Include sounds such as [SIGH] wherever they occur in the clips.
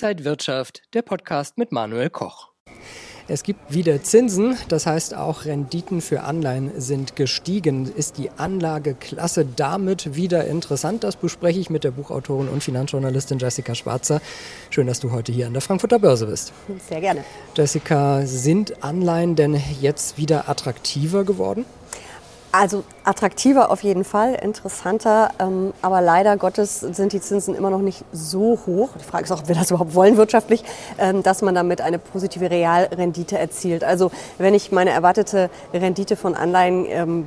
Inside Wirtschaft, der Podcast mit Manuel Koch. Es gibt wieder Zinsen, das heißt auch Renditen für Anleihen sind gestiegen. Ist die Anlageklasse damit wieder interessant? Das bespreche ich mit der Buchautorin und Finanzjournalistin Jessica Schwarzer. Schön, dass du heute hier an der Frankfurter Börse bist. Sehr gerne. Jessica, sind Anleihen denn jetzt wieder attraktiver geworden? Also attraktiver auf jeden Fall, interessanter, ähm, aber leider Gottes sind die Zinsen immer noch nicht so hoch. Die Frage ist auch, ob wir das überhaupt wollen wirtschaftlich, ähm, dass man damit eine positive Realrendite erzielt. Also wenn ich meine erwartete Rendite von Anleihen ähm,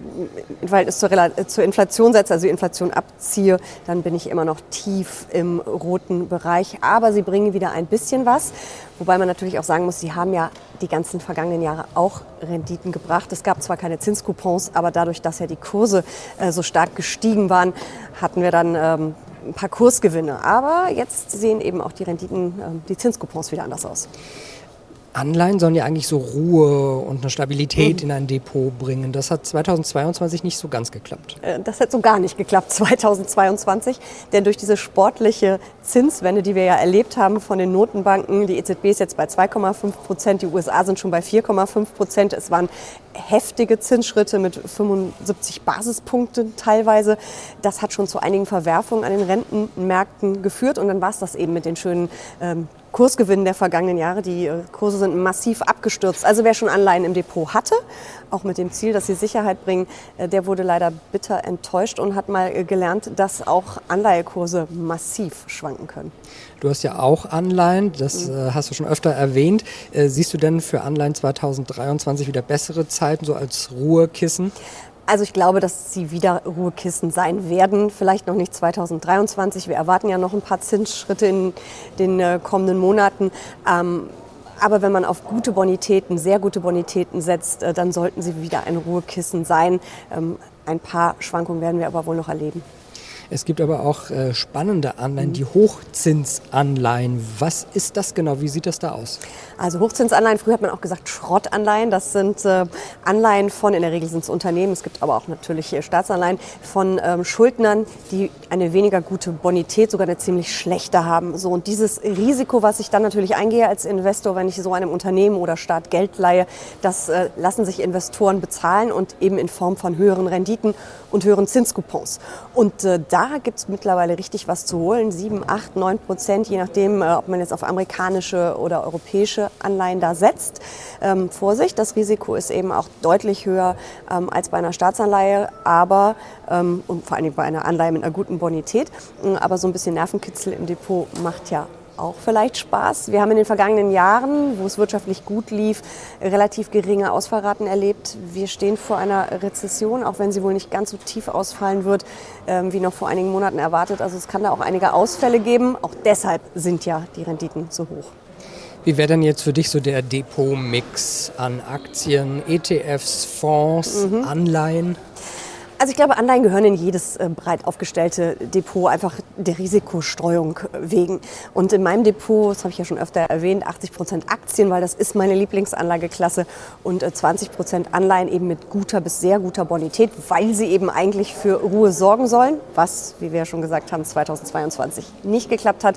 im Verhältnis zur, zur Inflation setze, also die Inflation abziehe, dann bin ich immer noch tief im roten Bereich. Aber sie bringen wieder ein bisschen was. Wobei man natürlich auch sagen muss, sie haben ja die ganzen vergangenen Jahre auch Renditen gebracht. Es gab zwar keine Zinscoupons, aber dadurch, dass ja die Kurse äh, so stark gestiegen waren, hatten wir dann ähm, ein paar Kursgewinne. Aber jetzt sehen eben auch die Renditen, äh, die Zinscoupons wieder anders aus. Anleihen sollen ja eigentlich so Ruhe und eine Stabilität mhm. in ein Depot bringen. Das hat 2022 nicht so ganz geklappt. Äh, das hat so gar nicht geklappt [LAUGHS] 2022, denn durch diese sportliche Zinswende, die wir ja erlebt haben von den Notenbanken, die EZB ist jetzt bei 2,5 Prozent, die USA sind schon bei 4,5 Prozent. Es waren heftige Zinsschritte mit 75 Basispunkten teilweise. Das hat schon zu einigen Verwerfungen an den Rentenmärkten geführt und dann war es das eben mit den schönen ähm, Kursgewinnen der vergangenen Jahre. Die äh, Kurse sind massiv abgestürzt. Also wer schon Anleihen im Depot hatte, auch mit dem Ziel, dass sie Sicherheit bringen, äh, der wurde leider bitter enttäuscht und hat mal äh, gelernt, dass auch Anleihekurse massiv schwanken können. Du hast ja auch Anleihen, das mhm. hast du schon öfter erwähnt. siehst du denn für Anleihen 2023 wieder bessere Zeiten, so als Ruhekissen? Also ich glaube, dass sie wieder Ruhekissen sein werden. Vielleicht noch nicht 2023. Wir erwarten ja noch ein paar Zinsschritte in den äh, kommenden Monaten. Ähm, aber wenn man auf gute Bonitäten, sehr gute Bonitäten setzt, äh, dann sollten sie wieder ein Ruhekissen sein. Ähm, ein paar Schwankungen werden wir aber wohl noch erleben. Es gibt aber auch äh, spannende Anleihen, die Hochzinsanleihen. Was ist das genau? Wie sieht das da aus? Also Hochzinsanleihen, früher hat man auch gesagt Schrottanleihen. Das sind äh, Anleihen von, in der Regel sind es Unternehmen, es gibt aber auch natürlich äh, Staatsanleihen von ähm, Schuldnern, die eine weniger gute Bonität, sogar eine ziemlich schlechte haben. So, und dieses Risiko, was ich dann natürlich eingehe als Investor, wenn ich so einem Unternehmen oder Staat Geld leihe, das äh, lassen sich Investoren bezahlen und eben in Form von höheren Renditen und höheren Zinscoupons. Und äh, da da gibt es mittlerweile richtig was zu holen. 7, 8, 9 Prozent, je nachdem, äh, ob man jetzt auf amerikanische oder europäische Anleihen da setzt. Ähm, Vorsicht, das Risiko ist eben auch deutlich höher ähm, als bei einer Staatsanleihe, aber ähm, und vor allem bei einer Anleihe mit einer guten Bonität. Aber so ein bisschen Nervenkitzel im Depot macht ja auch vielleicht Spaß. Wir haben in den vergangenen Jahren, wo es wirtschaftlich gut lief, relativ geringe Ausfallraten erlebt. Wir stehen vor einer Rezession, auch wenn sie wohl nicht ganz so tief ausfallen wird, ähm, wie noch vor einigen Monaten erwartet. Also es kann da auch einige Ausfälle geben. Auch deshalb sind ja die Renditen so hoch. Wie wäre denn jetzt für dich so der Depot-Mix an Aktien, ETFs, Fonds, mhm. Anleihen? Also ich glaube, Anleihen gehören in jedes äh, breit aufgestellte Depot, einfach der Risikostreuung wegen. Und in meinem Depot, das habe ich ja schon öfter erwähnt, 80 Prozent Aktien, weil das ist meine Lieblingsanlageklasse und 20 äh, Prozent Anleihen eben mit guter bis sehr guter Bonität, weil sie eben eigentlich für Ruhe sorgen sollen, was, wie wir ja schon gesagt haben, 2022 nicht geklappt hat.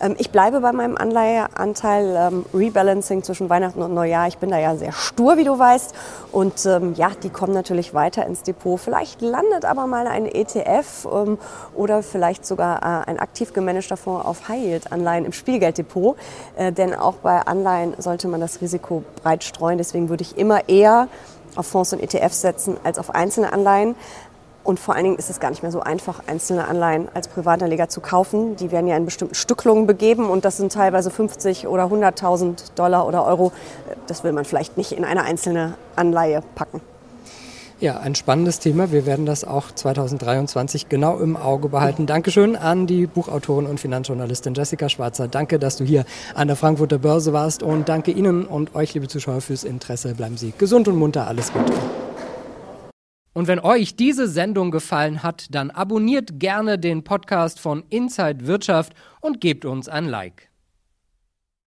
Ähm, ich bleibe bei meinem Anleiheanteil ähm, Rebalancing zwischen Weihnachten und Neujahr. Ich bin da ja sehr stur, wie du weißt. Und ähm, ja, die kommen natürlich weiter ins Depot. Vielleicht landet aber mal ein ETF ähm, oder vielleicht sogar äh, ein aktiv gemanagter Fonds auf High-Yield-Anleihen im Spielgelddepot. Äh, denn auch bei Anleihen sollte man das Risiko breit streuen. Deswegen würde ich immer eher auf Fonds und ETFs setzen als auf einzelne Anleihen. Und vor allen Dingen ist es gar nicht mehr so einfach, einzelne Anleihen als Privatanleger zu kaufen. Die werden ja in bestimmten Stücklungen begeben und das sind teilweise 50 oder 100.000 Dollar oder Euro. Das will man vielleicht nicht in eine einzelne Anleihe packen. Ja, ein spannendes Thema. Wir werden das auch 2023 genau im Auge behalten. Dankeschön an die Buchautorin und Finanzjournalistin Jessica Schwarzer. Danke, dass du hier an der Frankfurter Börse warst und danke Ihnen und euch, liebe Zuschauer, fürs Interesse. Bleiben Sie gesund und munter. Alles Gute. Und wenn euch diese Sendung gefallen hat, dann abonniert gerne den Podcast von Inside Wirtschaft und gebt uns ein Like.